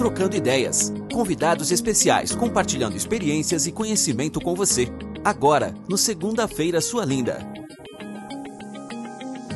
trocando ideias. Convidados especiais compartilhando experiências e conhecimento com você. Agora, no Segunda-feira Sua Linda.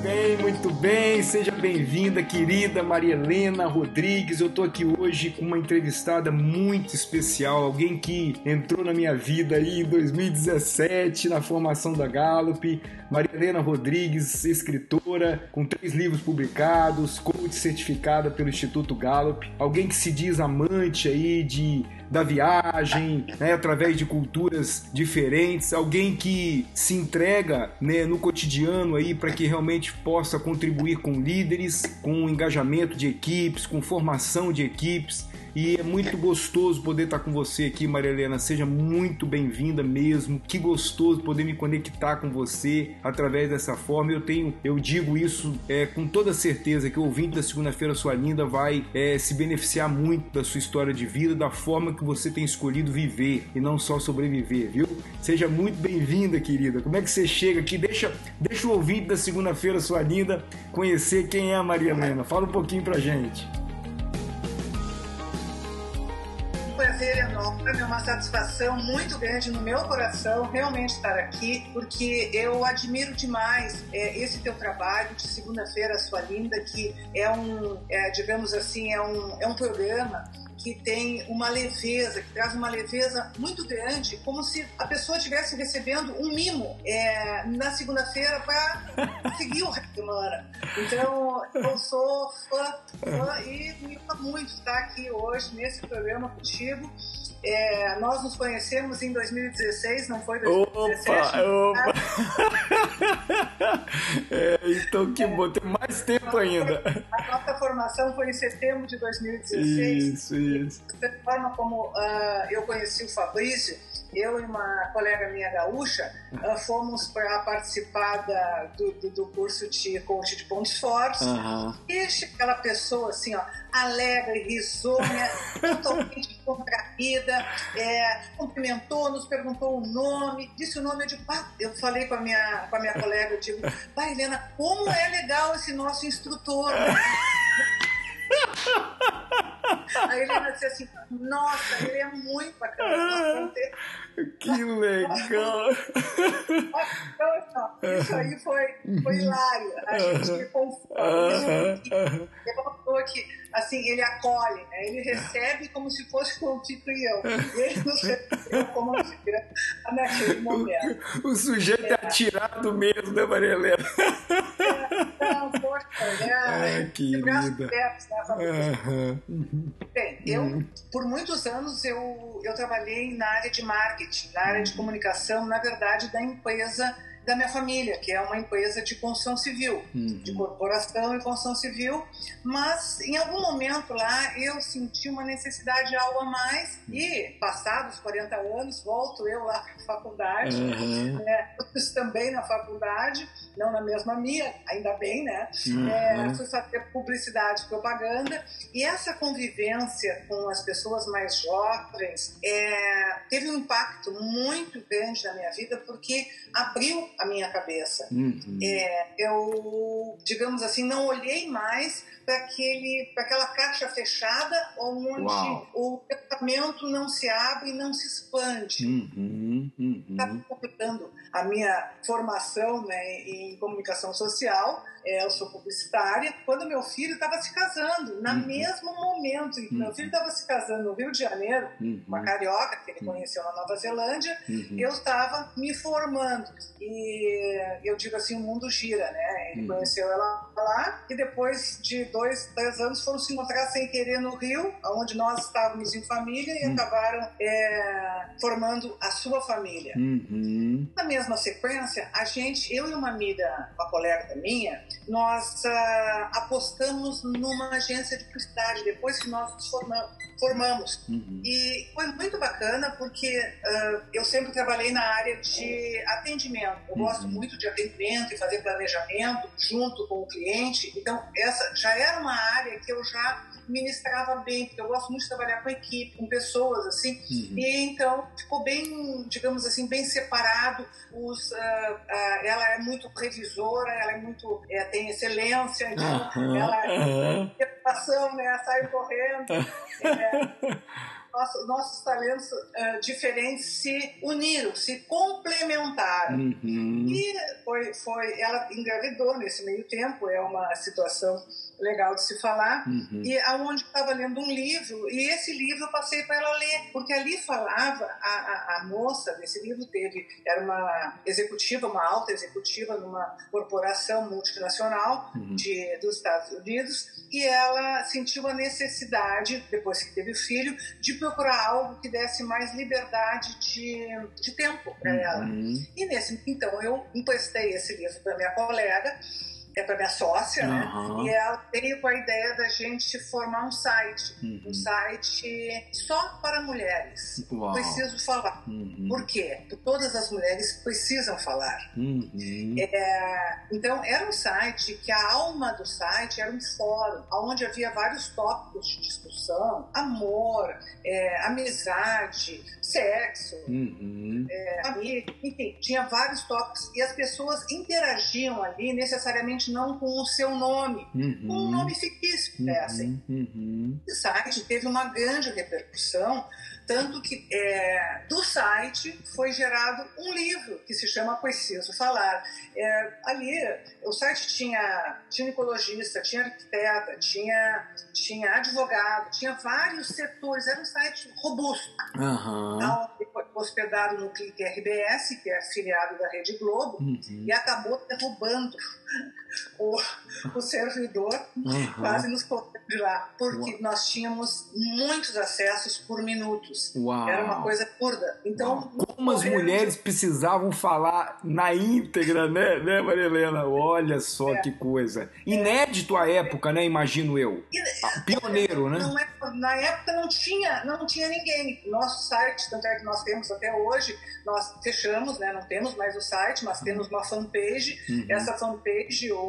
Bem, muito bem, seja bem-vinda, querida Maria Helena Rodrigues. Eu tô aqui hoje com uma entrevistada muito especial, alguém que entrou na minha vida aí em 2017 na formação da Gallup. Maria Helena Rodrigues, escritora, com três livros publicados, coach certificada pelo Instituto Gallup, alguém que se diz amante aí de da viagem, né, através de culturas diferentes, alguém que se entrega né, no cotidiano aí para que realmente possa contribuir com líderes, com engajamento de equipes, com formação de equipes. E é muito gostoso poder estar com você aqui, Maria Helena. Seja muito bem-vinda mesmo. Que gostoso poder me conectar com você através dessa forma. Eu tenho, eu digo isso é, com toda certeza que o ouvinte da segunda-feira sua linda vai é, se beneficiar muito da sua história de vida, da forma que você tem escolhido viver e não só sobreviver, viu? Seja muito bem-vinda, querida. Como é que você chega aqui? Deixa, deixa o ouvinte da segunda-feira sua linda conhecer quem é a Maria Helena. Fala um pouquinho pra gente. Prazer enorme, é uma satisfação muito grande no meu coração realmente estar aqui, porque eu admiro demais é, esse teu trabalho de segunda-feira, sua linda, que é um, é, digamos assim, é um, é um programa que tem uma leveza, que traz uma leveza muito grande, como se a pessoa estivesse recebendo um mimo é, na segunda-feira para seguir o resto da semana. Então, eu sou fã, fã e me honra muito estar aqui hoje nesse programa contigo. É, nós nos conhecemos em 2016, não foi 2017? Opa, opa. é, então que bom, tem mais tempo ainda. A nossa formação foi em setembro de 2016. Isso, isso. Da forma como uh, eu conheci o Fabrício, eu e uma colega minha gaúcha uh, fomos para participar da, do, do, do, curso de coach de pontos fortes. Uhum. E aquela pessoa assim, ó, alegre, risonha, totalmente contraída, é, cumprimentou, nos perguntou o nome, disse o nome, eu digo, ah, eu falei com a minha, com a minha colega, eu digo, vai Helena, como é legal esse nosso instrutor. A Helena disse assim: Nossa, ele é muito bacana. Que legal! Isso aí foi, foi hilário. A gente ficou. Ele falou que assim, ele acolhe, né? ele recebe como se fosse um anfitrião. Ele nos recebeu como anfitrião naquele momento. O, o sujeito é, atirado mesmo, né, Maria Helena? É, não, poxa, é, é que linda. Perto, né. Bem, eu, uhum. por muitos anos, eu, eu trabalhei na área de marketing, na área de comunicação, na verdade, da empresa da minha família, que é uma empresa de construção civil, uhum. de corporação e construção civil, mas em algum momento lá eu senti uma necessidade de algo a mais uhum. e, passados 40 anos, volto eu lá para a faculdade, uhum. né, também na faculdade, não na mesma minha, ainda bem, né? Uhum. É, fui fazer publicidade e propaganda e essa convivência com as pessoas mais jovens é, teve um impacto muito grande na minha vida porque abriu a minha cabeça. Uhum. É, eu, digamos assim, não olhei mais para aquela caixa fechada onde Uau. o pensamento não se abre e não se expande. Uhum, uhum. Estava completando a minha formação né, em comunicação social é, eu sou publicitária, quando meu filho estava se casando, no uhum. mesmo momento em que uhum. meu filho estava se casando no Rio de Janeiro, uhum. uma carioca que ele uhum. conheceu na Nova Zelândia, uhum. eu estava me formando. E eu digo assim, o mundo gira, né? Ele uhum. conheceu ela lá e depois de dois, três anos foram se encontrar sem querer no Rio, onde nós estávamos em família e acabaram é, formando a sua família. Na mesma sequência, a gente, eu e uma amiga, uma colega minha, nós uh, apostamos numa agência de publicidade depois que nós nos formamos. formamos. Uhum. E foi muito bacana porque uh, eu sempre trabalhei na área de atendimento. Eu uhum. gosto muito de atendimento e fazer planejamento junto com o cliente. Então, essa já era uma área que eu já ministrava bem, porque eu gosto muito de trabalhar com equipe, com pessoas, assim. Uhum. E então ficou bem, digamos assim, bem separado. Os, uh, uh, ela é muito revisora, ela é muito, é, tem excelência, então uhum. ela, natação, né? Saio correndo. É, nosso, nossos talentos uh, diferentes se uniram, se complementaram. Uhum. E foi, foi, ela engravidou nesse meio tempo, é uma situação legal de se falar, Uhum. e aonde estava lendo um livro, e esse livro eu passei para ela ler, porque ali falava, a, a, a moça desse livro teve, era uma executiva, uma alta executiva numa corporação multinacional Uhum. de, dos Estados Unidos, e ela sentiu a necessidade, depois que teve o filho, de procurar algo que desse mais liberdade de, de tempo para ela. Uhum. E nesse, então eu emprestei esse livro para minha colega, é para minha sócia, né? Aham. E ela veio com a ideia da gente formar um site, Uhum. um site só para mulheres. Uau. Preciso falar. Uhum. Por quê? Porque todas as mulheres precisam falar. Uhum. É, então, era um site que a alma do site era um fórum, onde havia vários tópicos de discussão: amor, é, amizade, sexo, Uhum. família, enfim, tinha vários tópicos e as pessoas interagiam ali necessariamente não com o seu nome, Uhum. com um nome fictício, né, assim. Uhum. Esse site teve uma grande repercussão, tanto que é, do site foi gerado um livro que se chama Preciso Falar. É, ali, o site tinha ginecologista, tinha arquiteta, tinha, tinha advogado, tinha vários setores, era um site robusto. Aham. Então, hospedado no Clique RBS, que é afiliado da Rede Globo, Uhum. e acabou derrubando o, o servidor, Aham. quase nos colocando de lá, porque nós tínhamos muitos acessos por minutos. Uau. Era uma coisa curda. Então, Como as morrendo de- mulheres precisavam falar na íntegra, né, né, Maria Helena? Olha só É. que coisa. Inédito à época, né, imagino eu. Ah, Pioneiro, né? É- na época não tinha, não tinha ninguém. Nosso site, tanto é que nós temos até hoje, nós fechamos, né? Não temos mais o site, mas temos uma fanpage. Uhum. Essa fanpage hoje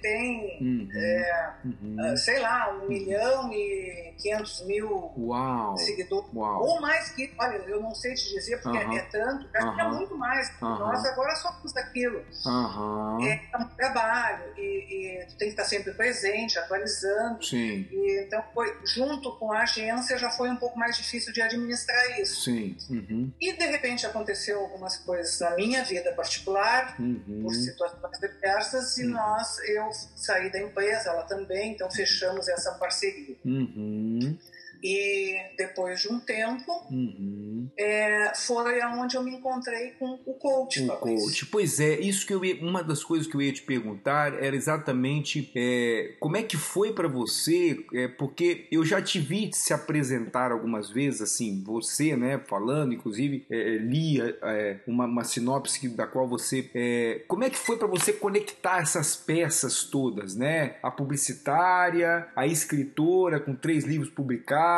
tem, Uhum. é, Uhum. ah, sei lá, um milhão e quinhentos mil Uau. seguidores. Uau. Ou mais que, olha, eu não sei te dizer porque Aham. é tanto, tinha Aham. muito mais. Nós agora somos daquilo. Aham. É um trabalho e, e tu tem que estar sempre presente, atualizando. Sim, E, então, foi, junto com a agência, já foi um pouco mais difícil de administrar isso. sim. Uhum. E, de repente, aconteceu algumas coisas na minha vida particular, Uhum. por situações diversas, e Uhum. Nós, eu saí da empresa, ela também, então fechamos essa parceria. Uhum. E, depois de um tempo, Uhum. é, foi aonde eu me encontrei com o coach, O coach. Pois é, isso que eu ia, uma das coisas que eu ia te perguntar era exatamente é, como é que foi pra você, é, porque eu já te vi se apresentar algumas vezes, assim, você, né, falando, inclusive é, li é, uma, uma sinopse da qual você, é, como é que foi pra você conectar essas peças todas, né? A publicitária, a escritora com três livros publicados,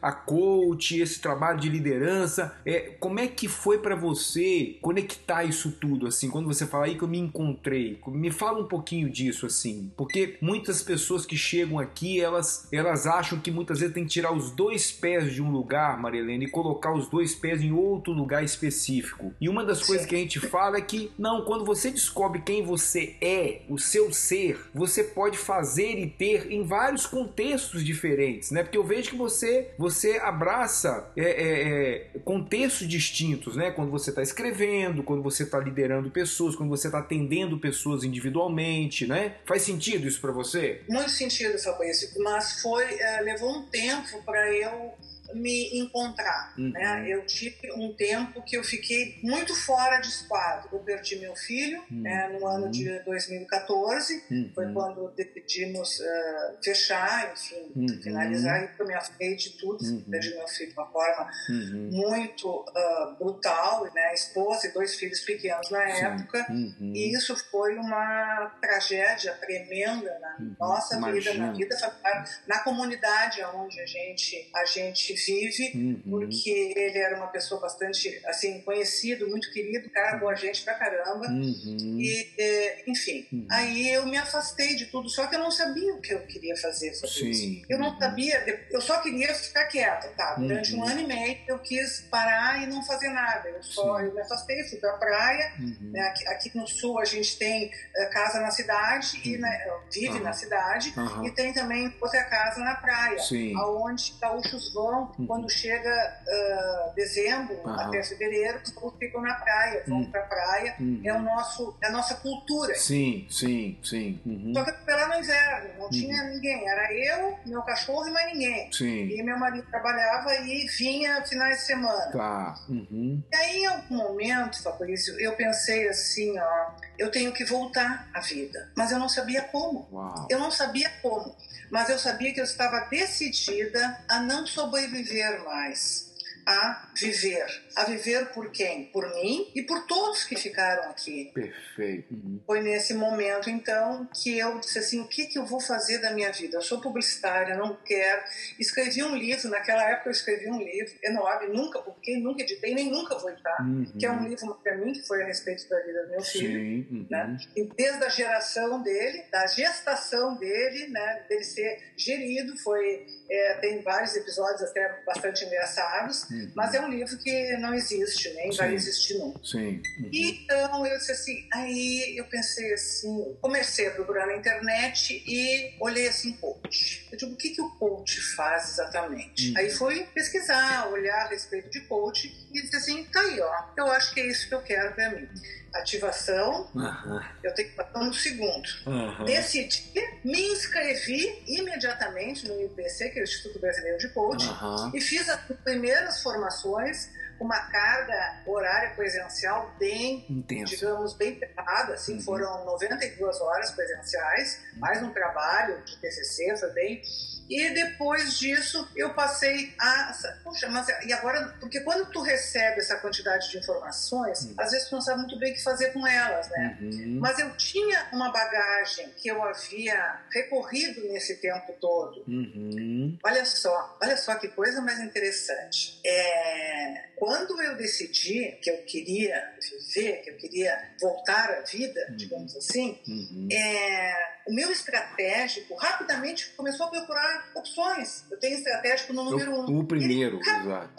a coach, esse trabalho de liderança, é, como é que foi pra você conectar isso tudo, assim, quando você fala aí que eu me encontrei? Me fala um pouquinho disso, assim, porque muitas pessoas que chegam aqui, elas, elas acham que muitas vezes tem que tirar os dois pés de um lugar, Marilene, e colocar os dois pés em outro lugar específico. E uma das coisas que a gente fala é que, não, quando você descobre quem você é, o seu ser, você pode fazer e ter em vários contextos diferentes, né? Porque eu vejo que você, você abraça é, é, é, contextos distintos, né? Quando você está escrevendo, quando você está liderando pessoas, quando você está atendendo pessoas individualmente, né? Faz sentido isso para você? Muito sentido, Fabrício, mas foi, é, levou um tempo para eu me encontrar, Uhum. né? Eu tive um tempo que eu fiquei muito fora de esquadro. Eu perdi meu filho, Uhum. né, no ano de 2014, foi Uhum. quando decidimos eh, fechar, enfim, Uhum. finalizar, e eu me afastei de tudo, Uhum. perdi meu filho de uma forma Uhum. muito ah, brutal, né? Esposa e dois filhos pequenos na Sim. época, Uhum. e isso foi uma tragédia tremenda na Uhum. nossa vida, Imagino. na vida familiar, na comunidade onde a gente, a gente vive, uhum. porque ele era uma pessoa bastante, assim, conhecido, muito querido, cara, boa gente pra caramba. Uhum. E, é, enfim, uhum. aí eu me afastei de tudo, só que eu não sabia o que eu queria fazer sobre isso. Eu não sabia, eu só queria ficar quieta, tá? Durante um ano e meio eu quis parar e não fazer nada. Eu só eu me afastei, fui pra praia. Né? Aqui, aqui, no sul a gente tem uh, casa na cidade, e né, vive na cidade, e tem também outra casa na praia, Sim. aonde gaúchos vão uhum. quando chega uh, dezembro uhum. até fevereiro, todos ficam na praia, vão uhum. pra praia. Uhum. É, o nosso, é a nossa cultura. Sim, sim, sim. Uhum. Só que eu lá no inverno, não tinha uhum. ninguém. Era eu, meu cachorro e mais ninguém. Sim. E meu marido trabalhava e vinha finais de semana. Tá. E aí, em algum momento, Fabrício, eu pensei assim, ó, eu tenho que voltar à vida. Mas eu não sabia como. Uau. Eu não sabia como mas eu sabia que eu estava decidida a não sobreviver mais. A viver. A viver por quem? Por mim e por todos que ficaram aqui. Perfeito. Uhum. Foi nesse momento, então, que eu disse assim: o que, que eu vou fazer da minha vida? Eu sou publicitária, não quero. Escrevi um livro, naquela época eu escrevi um livro enorme, nunca porque nunca editei, nem nunca vou editar, uhum. que é um livro para mim que foi a respeito da vida do meu filho. Sim. Uhum. Né? E desde a geração dele, da gestação dele, né, dele ser gerido, foi é, tem vários episódios até bastante engraçados, uhum. mas é um livro que não existe, nem Sim. vai existir nunca. Sim. Uhum. Então eu disse assim, aí eu pensei assim, comecei a procurar na internet e olhei assim, coach. Eu digo, o que, que o coach faz exatamente? Uhum. Aí fui pesquisar, olhar a respeito de coach e disse assim, tá aí, ó, eu acho que é isso que eu quero para mim ativação, uhum. eu tenho que passar no segundo. Uhum. Decidi, me inscrevi imediatamente no IPC, que é o Instituto Brasileiro de Coaching, uhum. e fiz as primeiras formações uma carga horária presencial bem, Intenso. digamos, bem pesada, assim, uhum. foram 92 horas presenciais, mais um trabalho de TCC, foi bem e depois disso eu passei a. Puxa, mas e agora? Porque quando tu recebe essa quantidade de informações, uhum. às vezes tu não sabe muito bem o que fazer com elas, né? Uhum. Mas eu tinha uma bagagem que eu havia recorrido nesse tempo todo. Uhum. Olha só, olha só que coisa mais interessante. É, quando eu decidi que eu queria viver, que eu queria voltar à vida, uhum. digamos assim, uhum. é, o meu estratégico rapidamente começou a procurar opções. Eu tenho estratégico no número o, um. O primeiro, exato.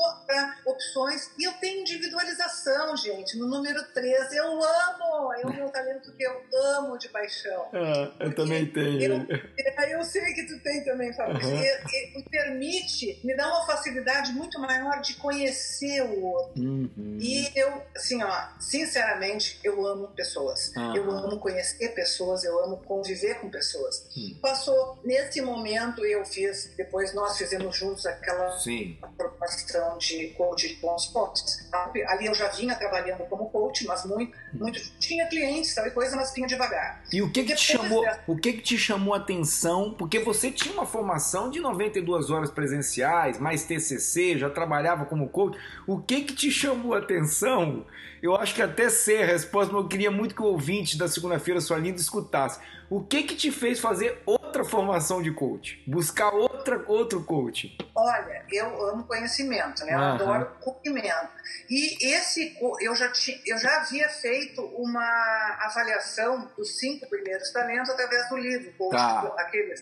opções. E eu tenho individualização, gente, no número três. Eu amo! É o meu talento que eu amo de paixão. Ah, eu também tenho. Eu, eu sei que tu tem também, Fabrício. Uhum. E, e, permite, me dá uma facilidade muito maior de conhecer o outro. Uhum. E eu, assim, ó, sinceramente, eu amo pessoas. Uhum. Eu amo conhecer pessoas, eu amo conviver com pessoas. Sim. Passou, nesse momento eu fiz, depois nós fizemos juntos aquela Sim. formação de coach de bons pontos. Ali eu já vinha trabalhando como coach, mas muito, muito tinha clientes, tal e coisa, mas vinha devagar. E o que que te chamou, o que que te chamou a atenção? Porque você tinha uma formação de 92 horas presenciais, mais TCC, já trabalhava como coach. O que que te chamou a atenção? Eu acho que até sei a resposta, mas eu queria muito que o ouvinte da segunda-feira sua linda escutasse. O que que te fez fazer outra formação de coach? Buscar outra, outro coach? Olha, eu amo conhecimento, né? Eu adoro conhecimento. E esse, eu já, ti, eu já havia feito uma avaliação dos cinco primeiros talentos através do livro. Coach, tá.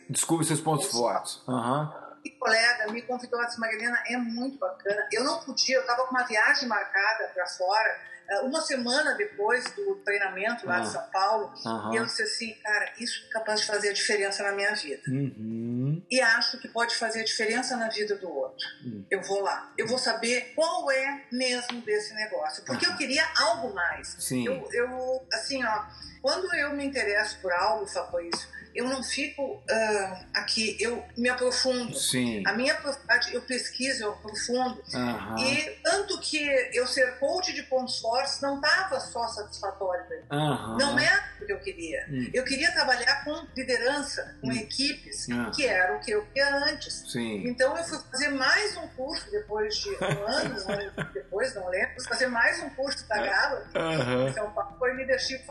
Descubra seus pontos fortes. Uhum. E colega me convidou, disse, Marilena, é muito bacana. Eu não podia, eu estava com uma viagem marcada para fora uma semana depois do treinamento lá de ah. São Paulo, uhum. e eu disse assim, cara, isso é capaz de fazer a diferença na minha vida. Uhum. E acho que pode fazer a diferença na vida do outro. Uhum. Eu vou lá. Eu vou saber qual é mesmo desse negócio. Porque eu queria algo mais. Sim. Eu, eu, assim, ó, quando eu me interesso por algo, Fabrício, eu não fico uh, aqui, eu me aprofundo. Sim. A minha profundidade, eu pesquiso, eu aprofundo. Uhum. E tanto que eu ser coach de pontos fortes não estava só satisfatório Uhum. Não é o que eu queria. Uhum. Eu queria trabalhar com liderança, com hum. equipes, que era o que eu queria antes. Sim. Então eu fui fazer mais um curso depois de um ano, um ano depois, não lembro, fazer mais um curso da Gala. Uhum. Então, foi leadership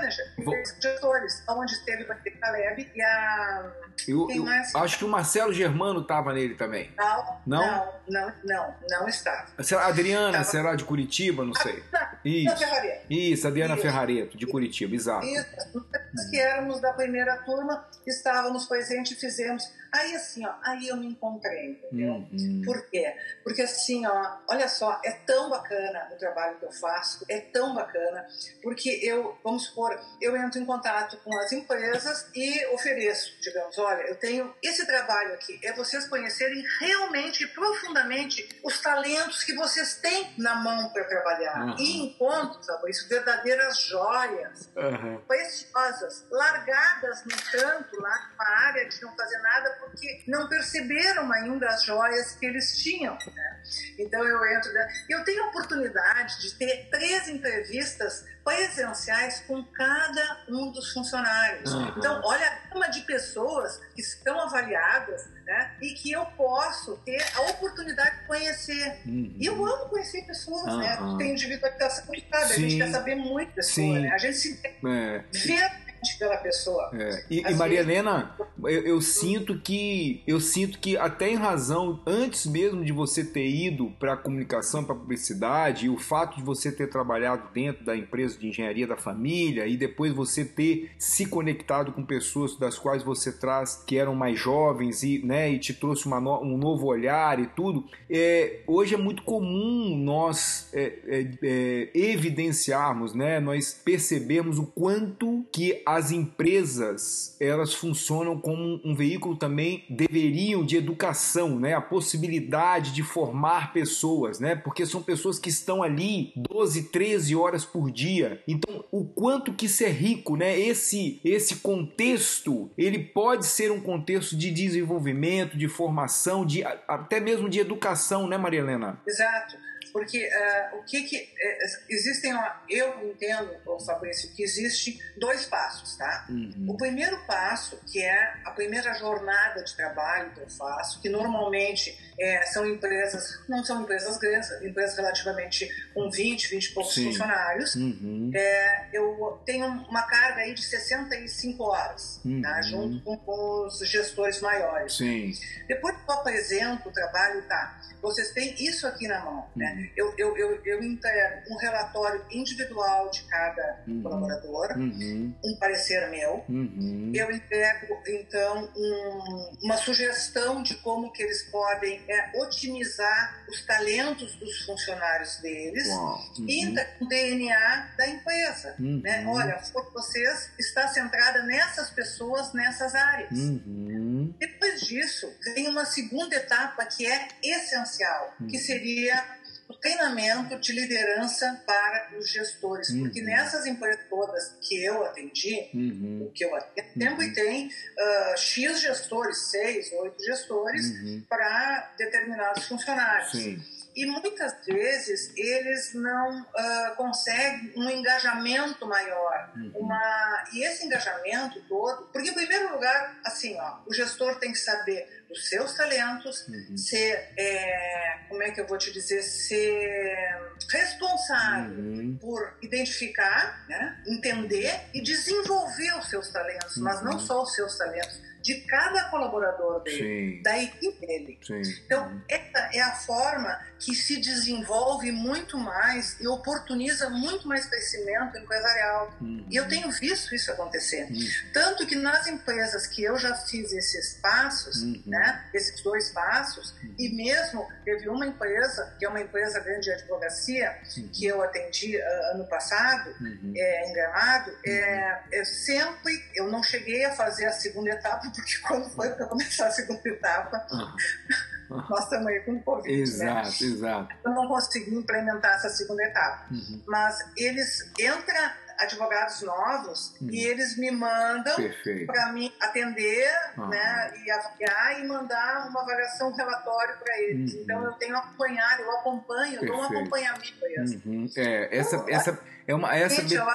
manager, Vou... gestores, onde esteve o Caleb e a. Eu, eu acho que o Marcelo Germano estava nele também. Não, não, não, não, não, não estava. A Adriana, será de Curitiba? Não sei. Ah, Isso. Isso, Adriana Isso. Ferrareto, de Curitiba, exato. Isso, nós que éramos da primeira turma, estávamos presentes e fizemos Aí assim, ó, aí eu me encontrei, entendeu? Uhum. Por quê? Porque assim, ó, olha só, é tão bacana o trabalho que eu faço, é tão bacana, porque eu, vamos supor, eu entro em contato com as empresas e ofereço, digamos, olha, eu tenho esse trabalho aqui, é vocês conhecerem realmente e profundamente os talentos que vocês têm na mão para trabalhar. Uhum. E encontro, sabe, isso, verdadeiras joias, uhum. preciosas, largadas no canto, lá numa área de não fazer nada porque não perceberam ainda as joias que eles tinham. Né? Então eu entro. Eu tenho a oportunidade de ter três entrevistas presenciais com cada um dos funcionários. Uhum. Então, olha a gama de pessoas que estão avaliadas né, e que eu posso ter a oportunidade de conhecer. Uhum. E eu amo conhecer pessoas, uhum. né? Tem individualização de cada, a gente quer saber muito pessoa, Sim. né? A gente se é. vê pela pessoa. É. E, e, Maria Helena, eu, eu, sinto que eu sinto que até em razão antes mesmo de você ter ido para a comunicação, para a publicidade, e o fato de você ter trabalhado dentro da empresa de engenharia da família e depois você ter se conectado com pessoas das quais você traz que eram mais jovens e, né, e te trouxe no, um novo olhar e tudo. É, hoje é muito comum nós é, é, é evidenciarmos, né, nós percebermos o quanto que as empresas elas funcionam como um veículo também deveriam de educação, né? A possibilidade de formar pessoas, né? Porque são pessoas que estão ali 12, 13 horas por dia. Então, o quanto que isso é rico, né? Esse esse contexto, ele pode ser um contexto de desenvolvimento, de formação, de até mesmo de educação, né, Maria Helena? Exato. Porque uh, o que que... Uh, existem... Eu entendo, Fabrício, que existe dois passos, tá? Uhum. O primeiro passo, que é a primeira jornada de trabalho que eu faço, que normalmente é, são empresas... Não são empresas grandes, empresas relativamente com 20, 20 e poucos Sim. funcionários. Uhum. É, eu tenho uma carga aí de 65 horas, tá? uhum. tá? Junto com, com, os gestores maiores. Sim. Depois que eu apresento o trabalho, tá? Vocês têm isso aqui na mão, né? Uhum. Eu, eu, eu, eu entrego um relatório individual de cada uhum. colaborador, uhum. um parecer meu. Uhum. Eu entrego, então, um, uma sugestão de como que eles podem é, otimizar os talentos dos funcionários deles e uhum. o DNA da empresa. Uhum. Né? Olha, vocês está centrada nessas pessoas, nessas áreas. Depois disso, vem uma segunda etapa que é essencial, que seria treinamento de liderança para os gestores, uhum. porque nessas empresas todas que eu atendi, uhum. o que eu atendo, sempre uhum. tem uh, X gestores, seis, oito gestores uhum. para determinados funcionários. Sim. E muitas vezes eles não uh, conseguem um engajamento maior. Uhum. Uma, e esse engajamento todo, porque em primeiro lugar, assim, ó, o gestor tem que saber dos seus talentos, uhum. ser, é, como é que eu vou te dizer, ser responsável uhum. por identificar, né, entender e desenvolver os seus talentos, mas não uhum. só os seus talentos de cada colaborador dele, Sim. da equipe dele. Sim. Então, essa é a forma que se desenvolve muito mais e oportuniza muito mais crescimento empresarial. Uhum. E eu tenho visto isso acontecer. Uhum. Tanto que nas empresas que eu já fiz esses passos, uhum. né, esses dois passos, uhum. e mesmo teve uma empresa, que é uma empresa grande de advocacia, uhum. que eu atendi uh, ano passado, uhum. é, em Gramado, é, eu sempre, eu não cheguei a fazer a segunda etapa, porque quando foi para começar a segunda etapa, uhum. Nós estamos aí com Covid. Né? Exato, né? exato. Eu não consegui implementar essa segunda etapa. Uhum. Mas eles entram advogados novos uhum. e eles me mandam para mim atender uhum. né, e avaliar e mandar uma avaliação, um relatório para eles. Uhum. Então eu tenho acompanhado, eu acompanho, eu dou um acompanhamento a eles. Uhum. É, essa, então, essa é uma. Essa... Gente, eu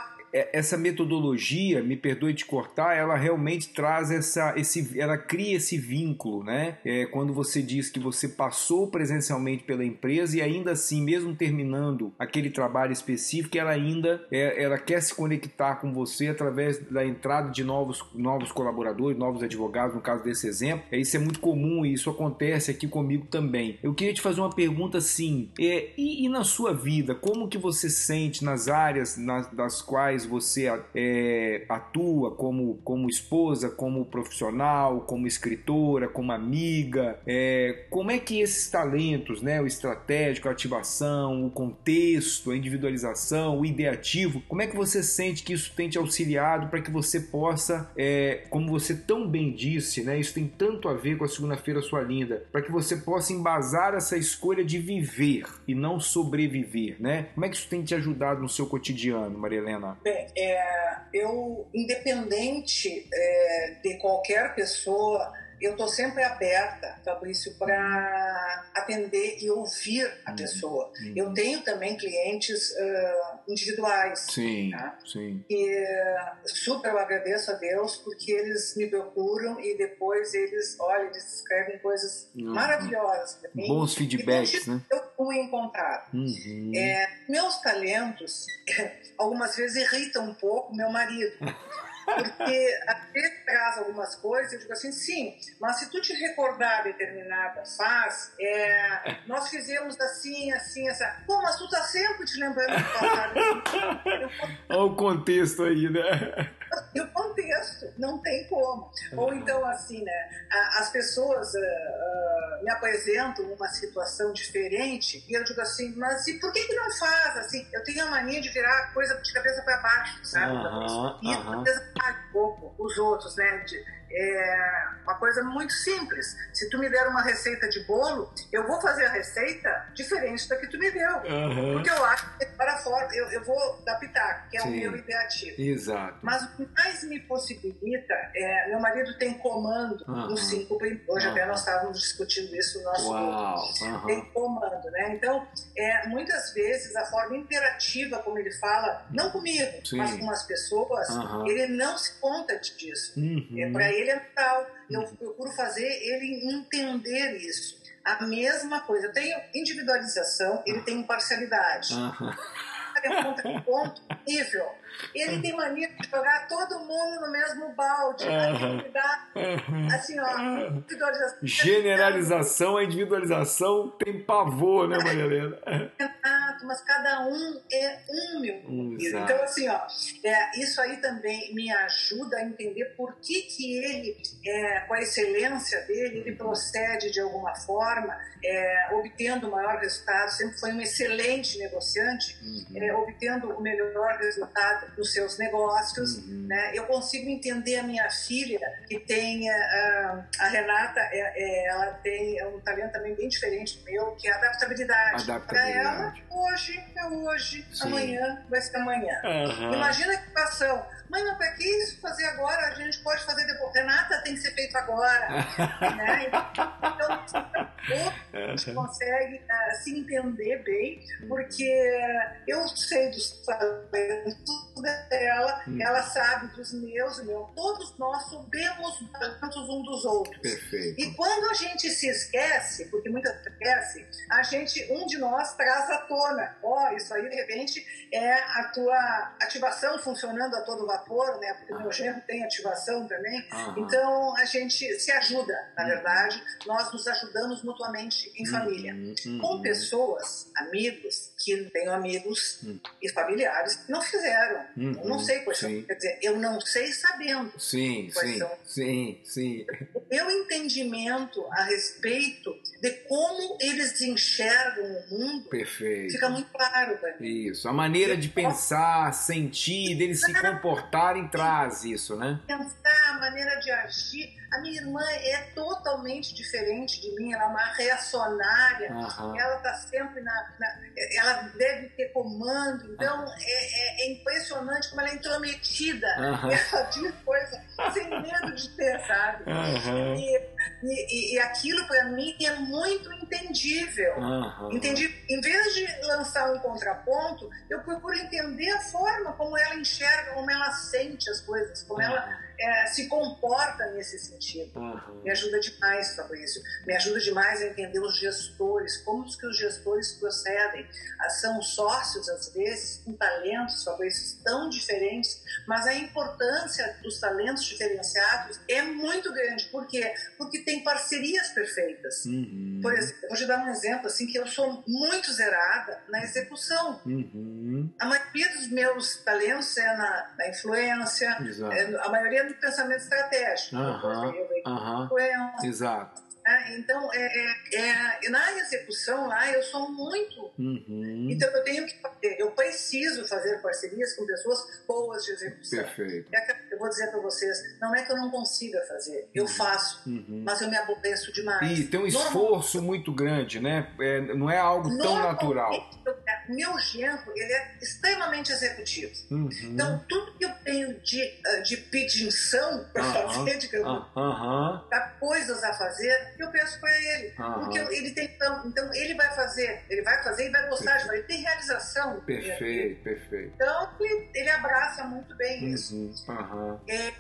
essa metodologia, me perdoe de cortar, ela realmente traz essa, esse, ela cria esse vínculo, né? É, quando você diz que você passou presencialmente pela empresa e ainda assim, mesmo terminando aquele trabalho específico, ela ainda é, ela quer se conectar com você através da entrada de novos, novos colaboradores, novos advogados, no caso desse exemplo. É, isso é muito comum e isso acontece aqui comigo também. Eu queria te fazer uma pergunta assim, é, e, e na sua vida, como que você sente nas áreas nas, das quais você é, atua como, como esposa, como profissional, como escritora, como amiga, é, como é que esses talentos, né, o estratégico, a ativação, o contexto, a individualização, o ideativo, como é que você sente que isso tem te auxiliado para que você possa, é, como você tão bem disse, né, isso tem tanto a ver com a segunda-feira sua linda, para que você possa embasar essa escolha de viver e não sobreviver, né? Como é que isso tem te ajudado no seu cotidiano, Maria Helena? Bem, é, eu, independente é, de qualquer pessoa eu estou sempre aberta, Fabrício, para atender e ouvir a uhum. pessoa. Uhum. Eu tenho também clientes uh, individuais. Sim, tá? sim. E uh, super eu agradeço a Deus porque eles me procuram e depois eles, olha, eles escrevem coisas uhum. maravilhosas. Bons feedbacks, né? Eu fui encontrar. Uhum. É, meus talentos, algumas vezes irritam um pouco meu marido. Porque até traz algumas coisas, eu digo assim, sim, mas se tu te recordar determinada fase, é, nós fizemos assim, assim, assim. Pô, mas tu tá sempre te lembrando do passado. Olha o contexto aí, né? E o contexto, não tem como. Ou então, assim, né, as pessoas uh, uh, me apresentam uma situação diferente e eu digo assim, mas e por que, que não faz assim? Eu tenho a mania de virar coisa de cabeça para baixo, sabe? Uhum, e uhum. um pouco os outros, né? De, é uma coisa muito simples. Se tu me der uma receita de bolo, eu vou fazer a receita diferente da que tu me deu. Uhum. Porque eu acho que para fora, eu, eu vou dar pitaco, que é Sim. o meu ideativo. Exato. Mas o que mais me possibilita é. Meu marido tem comando uhum. no cinco Hoje uhum. até nós estávamos discutindo isso no nosso Uau. Uhum. Tem comando, né? Então, é, muitas vezes a forma imperativa como ele fala, não comigo, Sim. mas com as pessoas, ele não se conta disso. Uhum. É para ele é tal. Eu procuro fazer ele entender isso. A mesma coisa. Eu tenho individualização, ele tem imparcialidade. Uhum. Ele ponto nível. Ele tem mania de jogar todo mundo no mesmo balde. Uhum. Uhum. Assim, ó, individualização. Generalização, a individualização tem pavor, né, Maria Helena? Mas cada um é um, meu. Então, assim, ó, é, isso aí também me ajuda a entender por que, que ele, é, com a excelência dele, ele procede de alguma forma, é, obtendo o maior resultado, sempre foi um excelente negociante, uhum. é, obtendo o melhor resultado dos seus negócios. Uhum. Né? Eu consigo entender a minha filha, que tem a, a Renata, é, é, ela tem um talento também bem diferente do meu, que é a adaptabilidade. adaptabilidade. Para ela, hoje é hoje, Sim. amanhã vai ser amanhã. Uhum. Imagina a equação. Mãe, mas para que isso fazer agora? A gente pode fazer depois. Renata tem que ser feito agora. né? Então, a gente consegue uh, se entender bem, porque eu sei dos talentos dela, hum. ela sabe dos meus, meu. Todos nós sabemos tantos um dos outros. Perfeito. E quando a gente se esquece, porque vezes esquece, a gente, um de nós traz à tona. Ó, oh, isso aí de repente é a tua ativação funcionando a todo vapor, né? Porque o meu genro tem ativação também. Então a gente se ajuda, na uhum. verdade. Nós nos ajudamos mutuamente em família. Uhum. Com pessoas, amigos, que tenho amigos uhum. e familiares que não fizeram Uhum, eu não sei quais são. Quer dizer, eu não sei sabendo. Sim, sim, são. sim, sim. O meu entendimento a respeito de como eles enxergam o mundo Perfeito. fica muito claro mim. Isso. A maneira de pensar, sentir, deles se comportarem traz isso, né? Pensar, a maneira de agir. A minha irmã é totalmente diferente de mim, ela é uma reacionária, uhum. ela está sempre na, na, Ela deve ter comando, então é, é, é impressionante como ela é intrometida. Uhum. Ela diz coisa sem medo de ter, sabe? Uhum. E E, e, aquilo para mim é muito entendível. Entendi. Em vez de lançar um contraponto, eu procuro entender a forma como ela enxerga, como ela sente as coisas, como ela é, se comporta nesse sentido. Aham. Me ajuda demais, Fabrício. Me ajuda demais a entender os gestores, como que os gestores procedem. Ah, São sócios, às vezes, com talentos, Fabrício, tão diferentes, mas a importância dos talentos diferenciados é muito grande. Por quê? Porque tem parcerias perfeitas. Uhum. Por exemplo, vou te dar um exemplo, assim, que eu sou muito zerada na execução. Uhum. A maioria dos meus talentos é na, na influência, é, a maioria no pensamento estratégico. Aham. influência, Exato. Né? Então, é, é, é, na execução lá, eu sou muito. Uhum. Então, eu tenho que fazer, eu preciso fazer parcerias com pessoas boas de execução. Perfeito. É Eu vou dizer para vocês, não é que eu não consiga fazer, eu faço, Uhum. mas eu me aborreço demais. E tem um Normal- esforço muito grande, né? É, não é algo tão natural. eu- Meu genro, ele é extremamente executivo. Uhum. Então, tudo que eu tenho de, ah, de pedinção para fazer, digamos, pra coisas a fazer, eu peço para ele. Aham. Porque ele tem então, então ele vai fazer, ele vai fazer e vai gostar de fazer, ele tem realização. Perfeito, perfeito. Então ele, ele abraça muito bem isso. Uhum. É,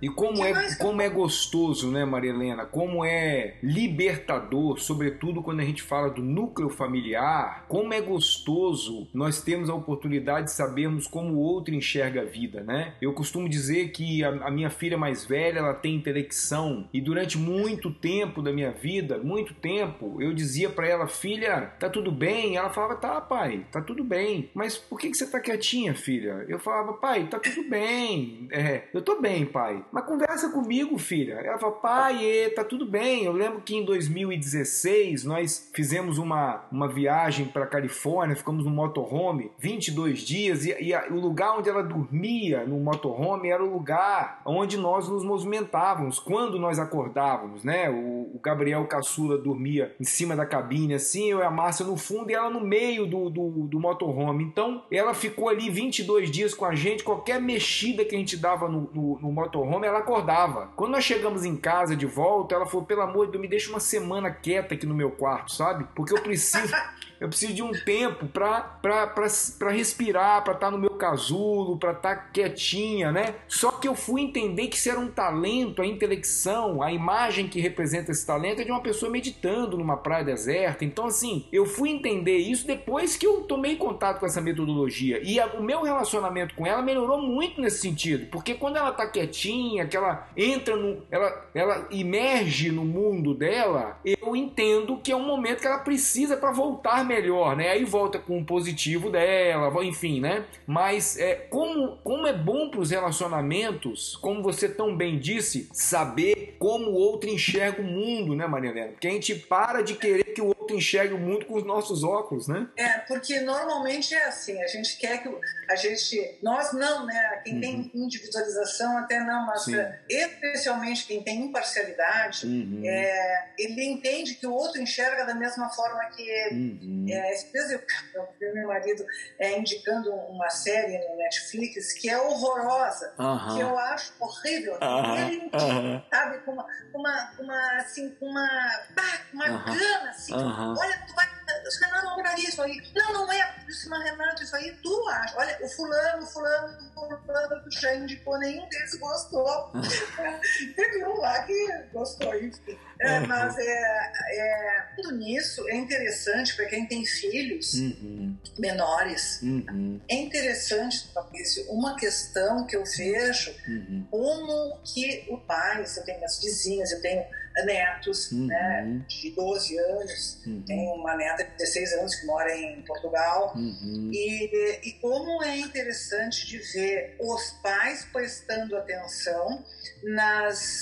E como Que é, mais que como é gostoso, né, Maria Helena? Como é libertador, sobretudo quando a gente fala do núcleo familiar. Como é gostoso nós termos a oportunidade de sabermos como o outro enxerga a vida, né? Eu costumo dizer que a, a minha filha mais velha, ela tem intelecção e durante muito tempo da minha vida, muito tempo, eu dizia pra ela, filha, tá tudo bem? Ela falava, tá, pai, tá tudo bem. Mas por que, que você tá quietinha, filha? Eu falava, pai, tá tudo bem. É, eu tô bem, pai. Mas conversa comigo, filha. Ela falava, pai, é, tá tudo bem. Eu lembro que em 2016 nós fizemos uma, uma viagem pra Califórnia, ficamos no motorhome 22 dias e, e a- o lugar onde ela dormia no motorhome era o lugar onde nós nos movimentávamos quando nós acordávamos, né? O, o Gabriel Caçula dormia em cima da cabine assim, eu e a Márcia no fundo e ela no meio do, do, do motorhome. Então ela ficou ali 22 dias com a gente, qualquer mexida que a gente dava no, no, no motorhome, ela acordava. Quando nós chegamos em casa de volta, ela falou: pelo amor de Deus, me deixa uma semana quieta aqui no meu quarto, sabe? Porque eu preciso. Eu preciso de um tempo pra respirar, pra estar no meu casulo, pra estar quietinha, né? Só que eu fui entender que isso era um talento, a intelecção, a imagem que representa esse talento é de uma pessoa meditando numa praia deserta. Então, assim, eu fui entender isso depois que eu tomei contato com essa metodologia. E a- o meu relacionamento com ela melhorou muito nesse sentido. Porque quando ela tá quietinha, que ela entra no. Ela, ela imerge no mundo dela, eu entendo que é um momento que ela precisa para voltar melhor, né? Aí volta com o positivo dela, enfim, né? Mas é, como, como é bom para os relacionamentos, como você tão bem disse, saber como o outro enxerga o mundo, né, Maria Helena? Porque a gente para de querer que o outro enxergue o mundo com os nossos óculos, né? É, porque normalmente é assim, a gente quer que a gente, nós não, né? Quem tem individualização até não, mas Uhum. Sim. é, especialmente quem tem imparcialidade, Uhum. é, ele entende que o outro enxerga da mesma forma que ele. Uhum. É, esses dias eu, eu vi meu marido é, indicando uma série no Netflix que é horrorosa, que eu acho horrível. Ele sabe, com uma, uma, uma, assim, com uma, bah, uma Aham. gana, assim, Aham. olha, tu vai, Renato não compraria isso aí. Não, não é, isso mas Renato, isso aí tu acha. Olha, o fulano, o fulano, o fulano do já indicou, nenhum deles gostou. Teve um lá que gostou, enfim. É, Uhum. mas é, é, tudo nisso é interessante para quem tem filhos Uhum. menores. Uhum. É interessante, Fabrício, uma questão que eu vejo Uhum. como que o pai, eu tenho minhas vizinhas, eu tenho netos Uhum. né, de 12 anos, Uhum. tenho uma neta de 16 anos que mora em Portugal. Uhum. E, e como é interessante de ver os pais prestando atenção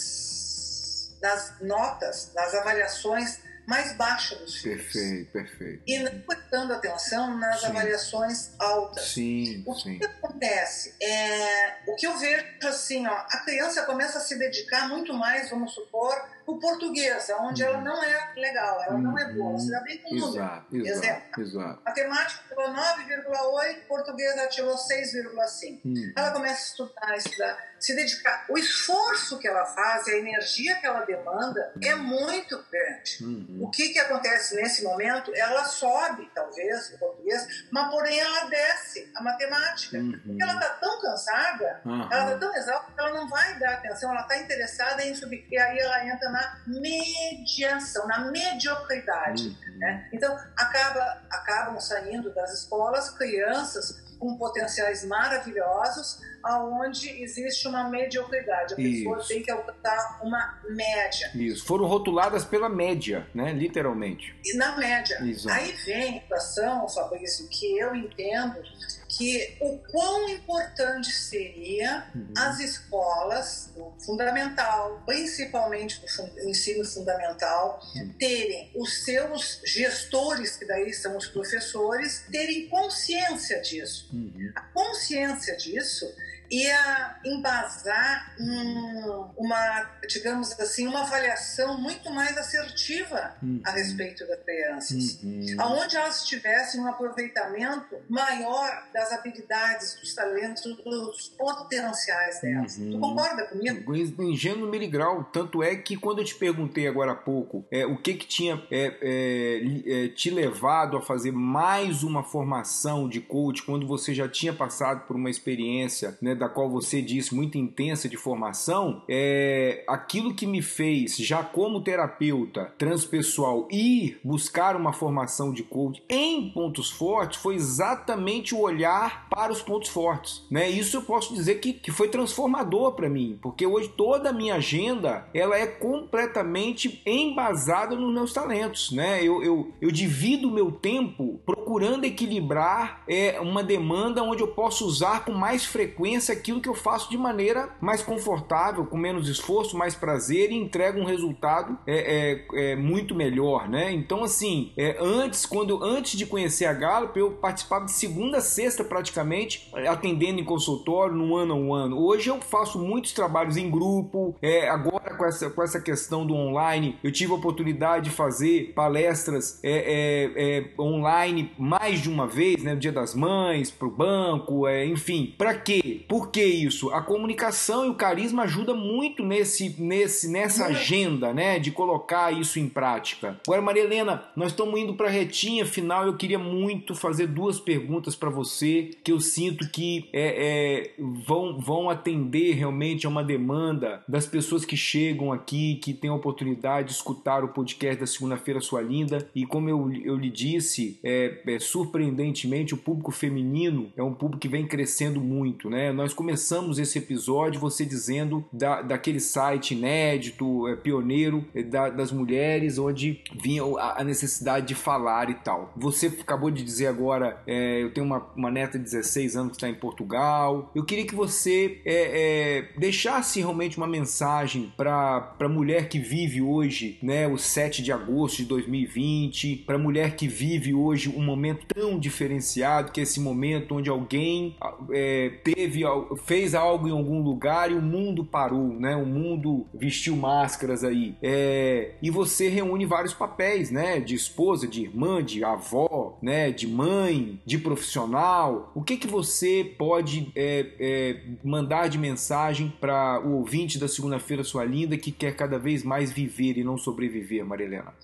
nas, nas notas, nas avaliações mais baixas dos filhos. Perfeito, perfeito. E não prestando atenção nas Sim. avaliações altas. Sim, O sim. que acontece? É, o que eu vejo assim, ó, a criança começa a se dedicar muito mais, vamos supor, o português, onde ela não é legal, ela não é boa, você dá bem com número. Exato, exato, exato. Matemática tirou 9,8, português ela tirou 6,5. Hum. Ela começa a estudar, estudar, se dedicar. O esforço que ela faz, a energia que ela demanda é muito grande. Uhum. O que, que acontece nesse momento? Ela sobe, talvez, o português, mas porém ela desce a matemática. Uhum. Porque ela está tão cansada, Aham. ela está tão exausta que ela não vai dar atenção, ela está interessada em subir. E aí ela entra na mediação, na mediocridade. Uhum. né? Então, acaba, acabam saindo das escolas crianças com potenciais maravilhosos, aonde existe uma mediocridade. A pessoa Isso. tem que alcançar uma média. Isso. Foram rotuladas pela média, né? Literalmente. E na média. Exato. Aí vem a situação, Fabrício, que eu entendo que o quão importante seria Uhum. as escolas do fundamental, principalmente do ensino fundamental, Uhum. terem os seus gestores, que daí são os professores, terem consciência disso. Uhum. A consciência disso ia embasar um- uma, digamos assim, uma avaliação muito mais assertiva Uhum. a respeito das crianças. Uhum. Aonde elas tivessem um aproveitamento maior das habilidades, dos talentos, dos potenciais delas. Uhum. Tu concorda comigo? Ingênuo miligrau, tanto é que quando eu te perguntei agora há pouco é, o que que tinha é, é, é, te levado a fazer mais uma formação de coach quando você já tinha passado por uma experiência né, da qual você disse muito intensa de formação, é aquilo que me fez já como terapeuta transpessoal ir buscar uma formação de coach em pontos fortes foi exatamente o olhar para os pontos fortes, né? Isso eu posso dizer que, que foi transformador para mim, porque hoje toda a minha agenda ela é completamente embasada nos meus talentos, né? Eu, eu, eu divido o meu tempo procurando equilibrar é, uma demanda onde eu posso usar com mais frequência aquilo que eu faço de maneira mais confortável, com menos esforço, mais prazer e entrega um resultado é, é, é muito melhor, né? Então assim, é, antes quando antes de conhecer a Gallup eu participava de segunda a sexta praticamente atendendo em consultório no ano a um ano. Hoje eu faço muitos trabalhos em grupo. é, agora com essa com essa questão do online eu tive a oportunidade de fazer palestras é, é, é, online mais de uma vez, né? No Dia das Mães, para o banco, é, enfim. Para quê? Por que isso? A comunicação e o carisma ajuda muito nesse, nesse, nessa agenda, né? De colocar isso em prática. Agora, Maria Helena, nós estamos indo para a retinha final. Eu queria muito fazer duas perguntas para você que eu sinto que é, é, vão, vão atender realmente a uma demanda das pessoas que chegam aqui, que têm a oportunidade de escutar o podcast da segunda-feira sua linda. E como eu, eu lhe disse, é, é, surpreendentemente o público feminino é um público que vem crescendo muito, né? Nós começamos esse episódio você dizendo da, daquele site inédito, é, pioneiro é, da- das mulheres, onde vinha a, a necessidade de falar e tal. Você acabou de dizer agora, é, eu tenho uma, uma neta de 16 anos que está em Portugal. Eu queria que você é, é, deixasse realmente uma mensagem para a mulher que vive hoje, né, o 7 de agosto de 2020, para a mulher que vive hoje um momento tão diferenciado, que é esse momento onde alguém é, teve, fez algo em algum lugar e o mundo parou, né? O mundo vestiu máscaras aí. É, e você reúne vários papéis, né? De esposa, de irmã, de avó, né? De mãe, de profissional. O que que você pode é, é, mandar de mensagem para o ouvinte da segunda-feira sua linda que quer cada vez mais viver e não sobreviver, Maria Helena?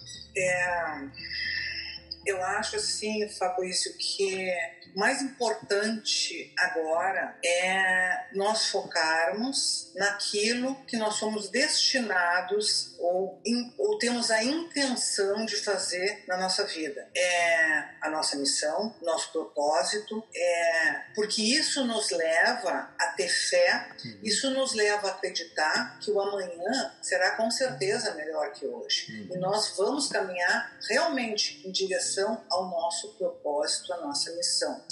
Eu acho assim, Fabrício, que o mais importante agora é nós focarmos naquilo que nós somos destinados ou, in- ou temos a intenção de fazer na nossa vida. É a nossa missão, nosso propósito, é porque isso nos leva ter fé, isso nos leva a acreditar que o amanhã será com certeza melhor que hoje. E nós vamos caminhar realmente em direção ao nosso propósito, à nossa missão.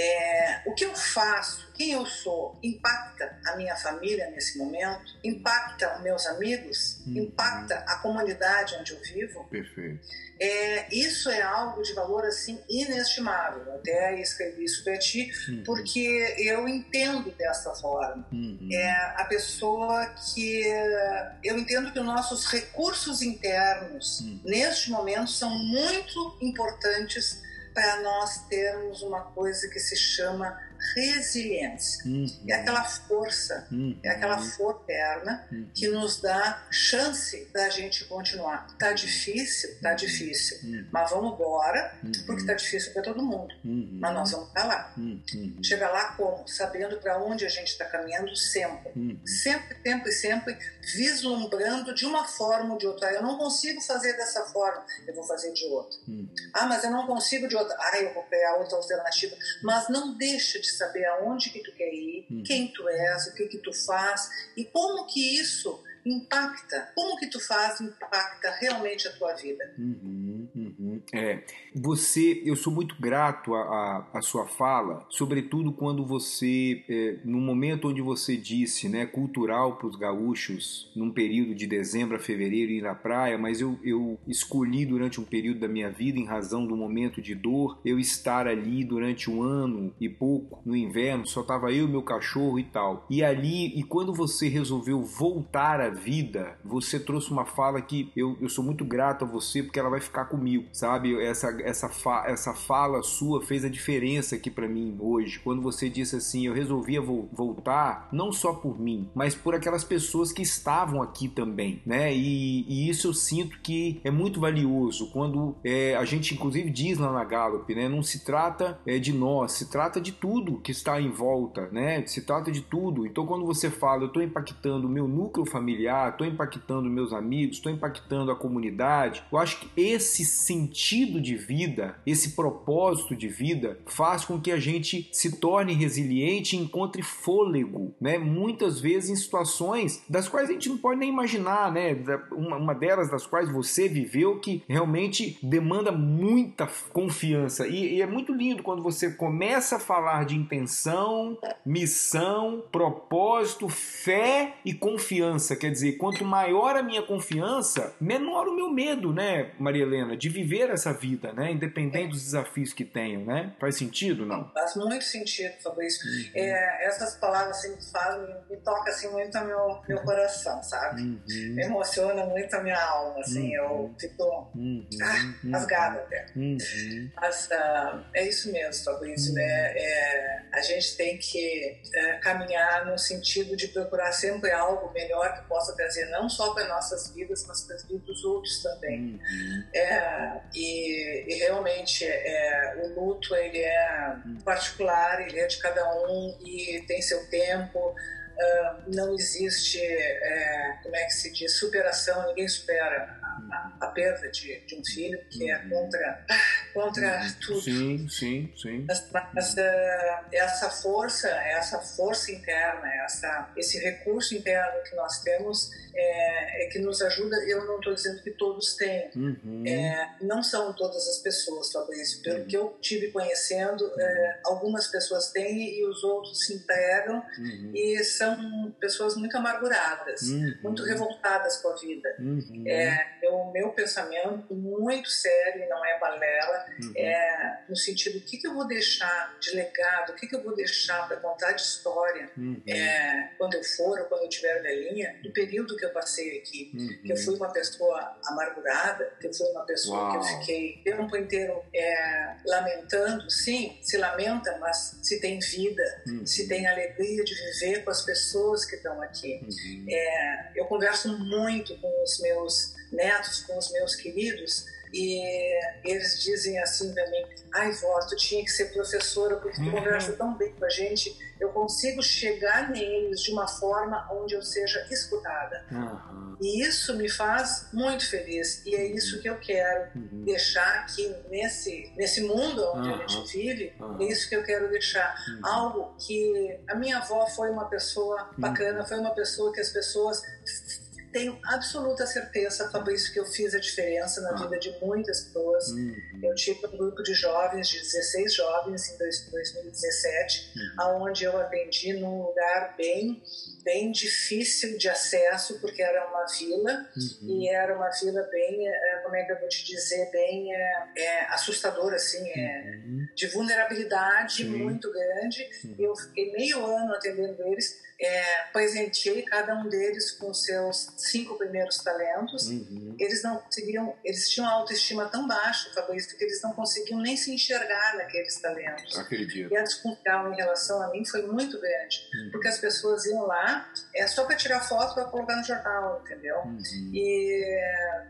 É, o que eu faço, quem eu sou, impacta a minha família nesse momento, impacta os meus amigos, uhum. impacta a comunidade onde eu vivo. Perfeito. É, isso é algo de valor assim inestimável. Eu até escrevi isso para ti uhum. porque eu entendo dessa forma. Uhum. É a pessoa que eu entendo que os nossos recursos internos neste momento são muito importantes para nós termos uma coisa que se chama resiliência. Uhum. É aquela força, uhum. é aquela força interna uhum. que nos dá chance da gente continuar. Tá difícil? Tá difícil. Uhum. Mas vamos embora, uhum. porque tá difícil para todo mundo. Uhum. Mas nós vamos estar lá. Chegar lá como? Sabendo para onde a gente está caminhando sempre. Sempre, sempre, sempre vislumbrando de uma forma ou de outra. Eu não consigo fazer dessa forma, eu vou fazer de outra. Ah, mas eu não consigo de outra. Ah, eu vou pegar outra alternativa. Mas não deixa de saber aonde que tu quer ir, uhum. quem tu és, o que que tu faz e como que isso impacta, como que tu faz impacta realmente a tua vida. Uhum. É, você, eu sou muito grato à, sua fala, sobretudo quando você, é, no momento onde você disse, né, cultural para os gaúchos, num período de dezembro a fevereiro ir na praia, mas eu, eu escolhi durante um período da minha vida, em razão do momento de dor, eu estar ali durante um ano e pouco no inverno, só tava eu meu cachorro e tal. E ali, e quando você resolveu voltar à vida, você trouxe uma fala que eu, eu sou muito grato a você porque ela vai ficar comigo, sabe? Essa, essa, fa, essa fala sua fez a diferença aqui para mim hoje. Quando você disse assim, eu resolvia vo voltar, não só por mim, mas por aquelas pessoas que estavam aqui também, né? E, e isso eu sinto que é muito valioso quando é, a gente, inclusive, diz lá na Gallup, né? Não se trata é, de nós, se trata de tudo que está em volta, né? Se trata de tudo. Então, quando você fala, eu estou impactando o meu núcleo familiar, estou impactando meus amigos, estou impactando a comunidade, eu acho que esse sentido de vida, esse propósito de vida, faz com que a gente se torne resiliente e encontre fôlego, né? Muitas vezes em situações das quais a gente não pode nem imaginar, né? Uma delas das quais você viveu que realmente demanda muita confiança. E, e é muito lindo quando você começa a falar de intenção, missão, propósito, fé e confiança. Quer dizer, quanto maior a minha confiança, menor o meu medo, né, Maria Helena, de viver essa vida, né? Independente dos desafios que tenho, né? Faz sentido, não? Faz muito sentido, Fabrício. Uhum. É, essas palavras assim, fazem, me tocam assim, muito no meu, meu coração, sabe? Uhum. Me emociona muito a minha alma, assim, uhum. eu fico uhum. ah, rasgada até. Uhum. Mas uh, é isso mesmo, Fabrício. Né? É, a gente tem que é, caminhar no sentido de procurar sempre algo melhor que possa trazer não só para nossas vidas, mas para as vidas dos outros também. Uhum. É, e, e, realmente é, o luto ele é particular, ele é de cada um e tem seu tempo. Uh, não existe, é, como é que se diz, superação, ninguém supera a, a perda de, de, um filho, que é contra, contra uhum. tudo. Sim, sim, sim. Mas, mas uh, essa força, essa força interna, essa, esse recurso interno que nós temos é, é que nos ajuda. Eu não estou dizendo que todos têm. Uhum. É, não são todas as pessoas, Fabrício. Pelo uhum. que eu tive conhecendo, é, algumas pessoas têm e os outros se entregam uhum. e são pessoas muito amarguradas, uhum. muito revoltadas com a vida. Uhum. É, o meu pensamento muito sério e não é balela, uhum. é no sentido o que, que eu vou deixar de legado, o que, que eu vou deixar para contar de história uhum. é, quando eu for ou quando eu tiver velhinha, do período que eu passei aqui, uhum. que eu fui uma pessoa amargurada, que eu fui uma pessoa Uau. que eu fiquei o tempo inteiro é, lamentando, sim, se lamenta, mas se tem vida, uhum. se tem alegria de viver com as pessoas que estão aqui. Uhum. É, eu converso muito com os meus netos, com os meus queridos, e eles dizem assim para mim: ai, vó, tu tinha que ser professora porque tu uhum. conversa tão bem com a gente eu consigo chegar neles de uma forma onde eu seja escutada. Uhum. E isso me faz muito feliz. E é isso que eu quero uhum. deixar aqui nesse, nesse mundo onde uhum. a gente vive. É isso que eu quero deixar. Uhum. Algo que a minha avó foi uma pessoa bacana, uhum. foi uma pessoa que as pessoas tenho absoluta certeza, Fabrício, que eu fiz a diferença na ah. vida de muitas pessoas. Uhum. Eu tive um grupo de jovens, de 16 jovens em 2017, uhum. onde eu atendi num lugar bem bem difícil de acesso, porque era uma vila, uhum. e era uma vila bem, eh, como é que eu vou te dizer, bem é, é, assustadora, assim, é, de vulnerabilidade muito grande. Eu fiquei meio ano atendendo eles, é, presenteei cada um deles com seus cinco primeiros talentos. Uhum. Eles não conseguiam, eles tinham autoestima tão baixa, Fabrício, que eles não conseguiam nem se enxergar naqueles talentos. Acredito. E a desconfiança em relação a mim foi muito grande, uhum. porque as pessoas iam lá é só para tirar foto para colocar no jornal, entendeu? Uhum. E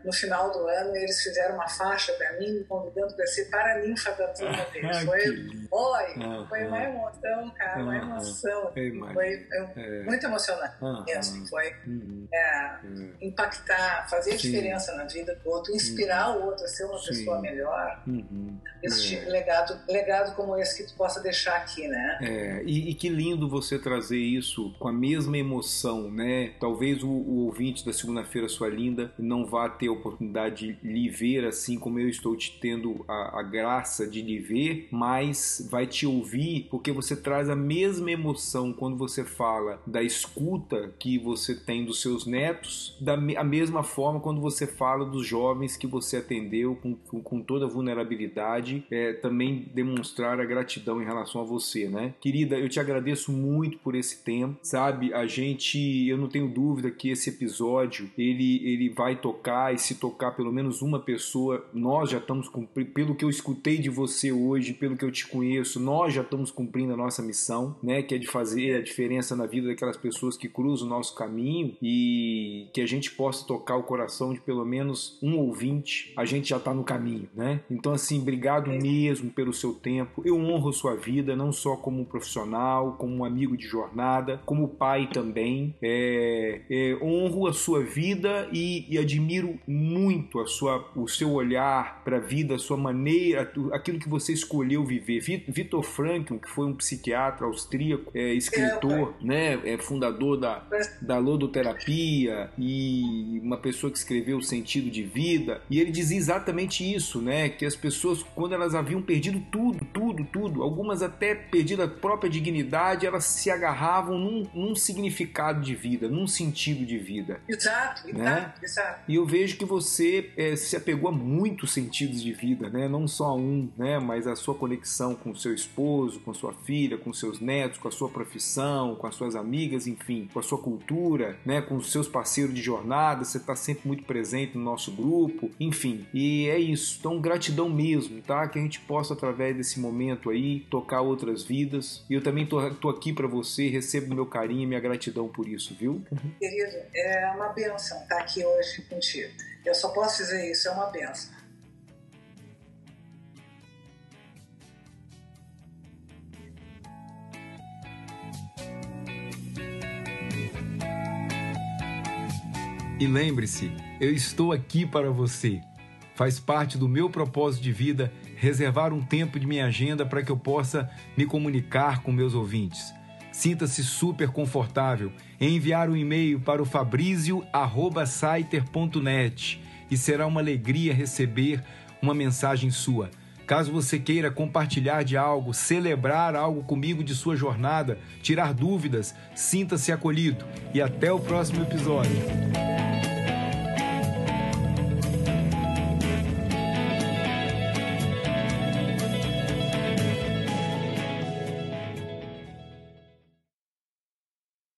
no final do ano eles fizeram uma faixa para mim, me convidando para ser paraninfa da turma deles. Foi, foi, foi uma emoção, cara, uma emoção. Foi, foi é. muito emocionante ah, mesmo. Foi uhum. é, é, impactar, fazer a diferença Sim. na vida do outro, inspirar uhum. o outro a ser uma Sim. pessoa melhor. Uhum. Esse é. legado, legado como esse que tu possa deixar aqui, né? É, e, e, que lindo você trazer isso com a mesma emoção, né? Talvez o, o ouvinte da segunda-feira sua linda não vá ter a oportunidade de lhe ver assim como eu estou te tendo a, a graça de lhe ver, mas vai te ouvir porque você traz a mesma emoção quando você fala fala da escuta que você tem dos seus netos, da a mesma forma quando você fala dos jovens que você atendeu com, com, com toda a vulnerabilidade, é, também demonstrar a gratidão em relação a você, né? Querida, eu te agradeço muito por esse tempo, sabe? A gente, eu não tenho dúvida que esse episódio ele, ele vai tocar e se tocar pelo menos uma pessoa, nós já estamos cumprindo, pelo que eu escutei de você hoje, pelo que eu te conheço, nós já estamos cumprindo a nossa missão, né? Que é de fazer a diferença na vida vida daquelas pessoas que cruzam o nosso caminho e que a gente possa tocar o coração de pelo menos um ouvinte, a gente já está no caminho, né? Então, assim, obrigado mesmo pelo seu tempo. Eu honro sua vida, não só como um profissional, como um amigo de jornada, como pai também. É, é, honro a sua vida e, e, admiro muito a sua, o seu olhar para a vida, a sua maneira, aquilo que você escolheu viver. Vitor Frankl, que foi um psiquiatra austríaco, é, escritor, né? É fundador da, da lodoterapia e uma pessoa que escreveu o sentido de vida. E ele dizia exatamente isso, né? Que as pessoas, quando elas haviam perdido tudo, tudo, tudo, algumas até perdido a própria dignidade, elas se agarravam num, num significado de vida, num sentido de vida. Exato, né? exato, exato. E eu vejo que você é, se apegou a muitos sentidos de vida, né? Não só a um, né? Mas a sua conexão com o seu esposo, com sua filha, com seus netos, com a sua profissão, com as suas amigas, enfim, com a sua cultura, né, com os seus parceiros de jornada, você está sempre muito presente no nosso grupo, enfim. E é isso. Então, gratidão mesmo, tá? Que a gente possa, através desse momento aí, tocar outras vidas. E eu também tô, tô aqui para você, recebo meu carinho e minha gratidão por isso, viu? Querido, é uma benção estar aqui hoje contigo. Eu só posso dizer isso, é uma benção. E lembre-se, eu estou aqui para você. Faz parte do meu propósito de vida reservar um tempo de minha agenda para que eu possa me comunicar com meus ouvintes. Sinta-se super confortável em enviar um e-mail para o fabrizio@saiter.net e será uma alegria receber uma mensagem sua. Caso você queira compartilhar de algo, celebrar algo comigo de sua jornada, tirar dúvidas, sinta-se acolhido. E até o próximo episódio.